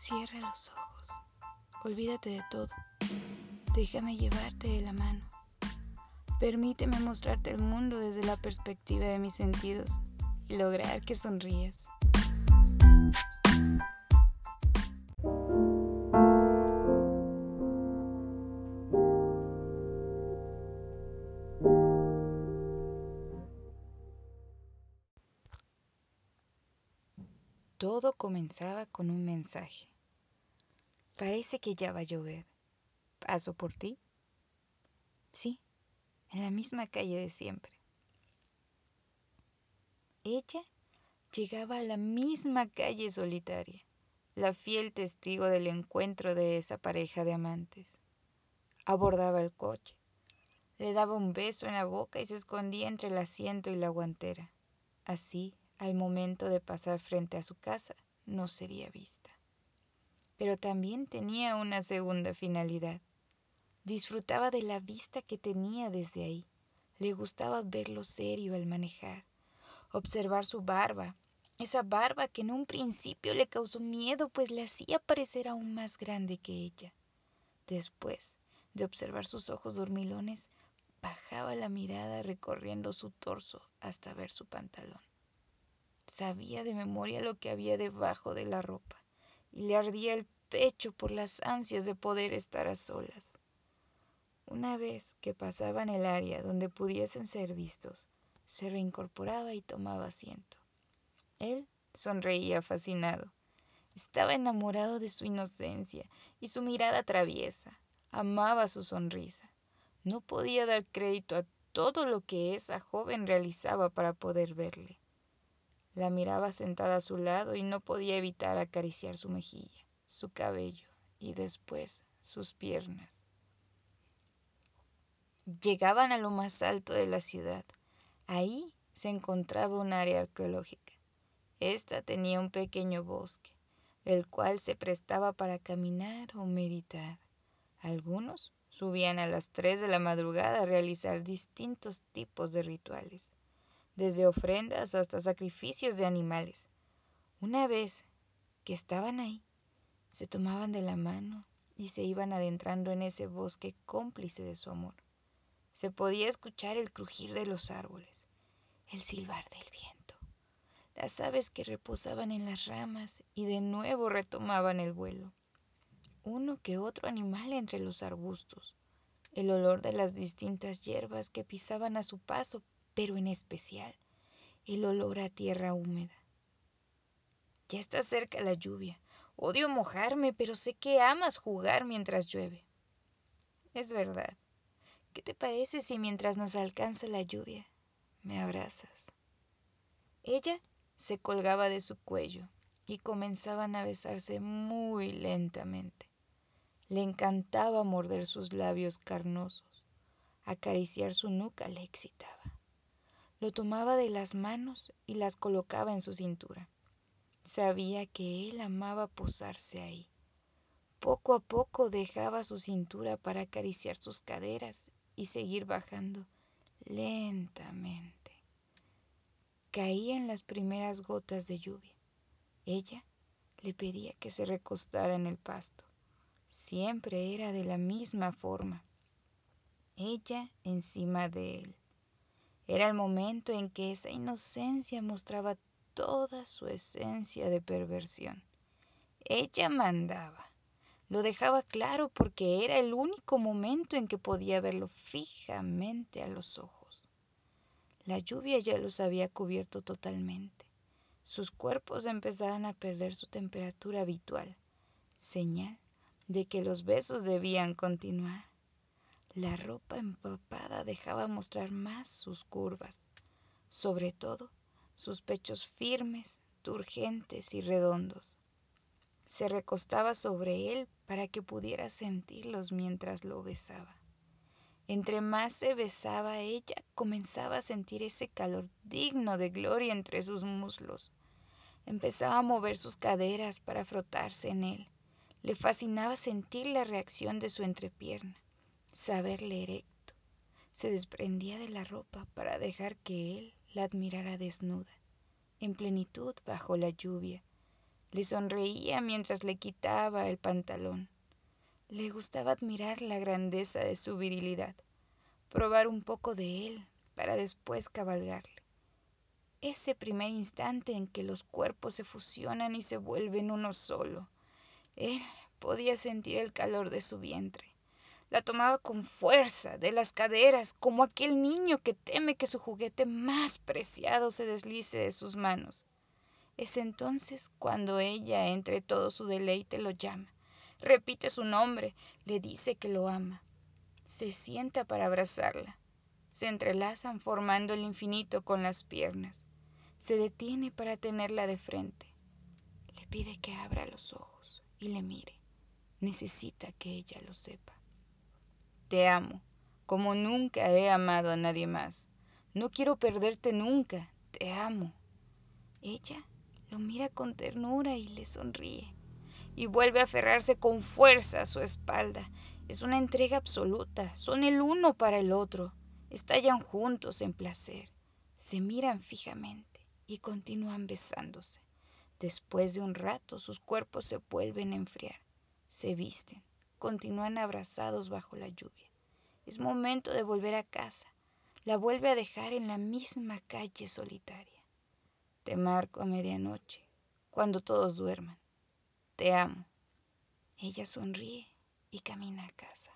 Cierra los ojos. Olvídate de todo. Déjame llevarte de la mano. Permíteme mostrarte el mundo desde la perspectiva de mis sentidos y lograr que sonrías. Todo comenzaba con un mensaje. Parece que ya va a llover. ¿Paso por ti? Sí, en la misma calle de siempre. Ella llegaba a la misma calle solitaria, la fiel testigo del encuentro de esa pareja de amantes. Abordaba el coche, le daba un beso en la boca y se escondía entre el asiento y la guantera. Así al momento de pasar frente a su casa, no sería vista. Pero también tenía una segunda finalidad. Disfrutaba de la vista que tenía desde ahí. Le gustaba verlo serio al manejar, observar su barba, esa barba que en un principio le causó miedo, pues le hacía parecer aún más grande que ella. Después de observar sus ojos dormilones, bajaba la mirada recorriendo su torso hasta ver su pantalón. Sabía de memoria lo que había debajo de la ropa y le ardía el pecho por las ansias de poder estar a solas. Una vez que pasaban el área donde pudiesen ser vistos, se reincorporaba y tomaba asiento. Él sonreía fascinado. Estaba enamorado de su inocencia y su mirada traviesa. Amaba su sonrisa. No podía dar crédito a todo lo que esa joven realizaba para poder verle. La miraba sentada a su lado y no podía evitar acariciar su mejilla, su cabello y después sus piernas. Llegaban a lo más alto de la ciudad. Ahí se encontraba un área arqueológica. Esta tenía un pequeño bosque, el cual se prestaba para caminar o meditar. Algunos subían a las tres de la madrugada a realizar distintos tipos de rituales desde ofrendas hasta sacrificios de animales. Una vez que estaban ahí, se tomaban de la mano y se iban adentrando en ese bosque cómplice de su amor. Se podía escuchar el crujir de los árboles, el silbar del viento, las aves que reposaban en las ramas y de nuevo retomaban el vuelo, uno que otro animal entre los arbustos, el olor de las distintas hierbas que pisaban a su paso pero en especial el olor a tierra húmeda. Ya está cerca la lluvia. Odio mojarme, pero sé que amas jugar mientras llueve. Es verdad. ¿Qué te parece si mientras nos alcanza la lluvia me abrazas? Ella se colgaba de su cuello y comenzaban a besarse muy lentamente. Le encantaba morder sus labios carnosos. Acariciar su nuca le excitaba. Lo tomaba de las manos y las colocaba en su cintura. Sabía que él amaba posarse ahí. Poco a poco dejaba su cintura para acariciar sus caderas y seguir bajando lentamente. Caían las primeras gotas de lluvia. Ella le pedía que se recostara en el pasto. Siempre era de la misma forma. Ella encima de él. Era el momento en que esa inocencia mostraba toda su esencia de perversión. Ella mandaba. Lo dejaba claro porque era el único momento en que podía verlo fijamente a los ojos. La lluvia ya los había cubierto totalmente. Sus cuerpos empezaban a perder su temperatura habitual, señal de que los besos debían continuar. La ropa empapada dejaba mostrar más sus curvas, sobre todo sus pechos firmes, turgentes y redondos. Se recostaba sobre él para que pudiera sentirlos mientras lo besaba. Entre más se besaba ella, comenzaba a sentir ese calor digno de gloria entre sus muslos. Empezaba a mover sus caderas para frotarse en él. Le fascinaba sentir la reacción de su entrepierna saberle erecto. Se desprendía de la ropa para dejar que él la admirara desnuda, en plenitud bajo la lluvia. Le sonreía mientras le quitaba el pantalón. Le gustaba admirar la grandeza de su virilidad, probar un poco de él para después cabalgarle. Ese primer instante en que los cuerpos se fusionan y se vuelven uno solo. Él podía sentir el calor de su vientre. La tomaba con fuerza de las caderas, como aquel niño que teme que su juguete más preciado se deslice de sus manos. Es entonces cuando ella, entre todo su deleite, lo llama. Repite su nombre, le dice que lo ama. Se sienta para abrazarla. Se entrelazan formando el infinito con las piernas. Se detiene para tenerla de frente. Le pide que abra los ojos y le mire. Necesita que ella lo sepa. Te amo, como nunca he amado a nadie más. No quiero perderte nunca. Te amo. Ella lo mira con ternura y le sonríe. Y vuelve a aferrarse con fuerza a su espalda. Es una entrega absoluta. Son el uno para el otro. Estallan juntos en placer. Se miran fijamente y continúan besándose. Después de un rato sus cuerpos se vuelven a enfriar. Se visten continúan abrazados bajo la lluvia. Es momento de volver a casa. La vuelve a dejar en la misma calle solitaria. Te marco a medianoche, cuando todos duerman. Te amo. Ella sonríe y camina a casa.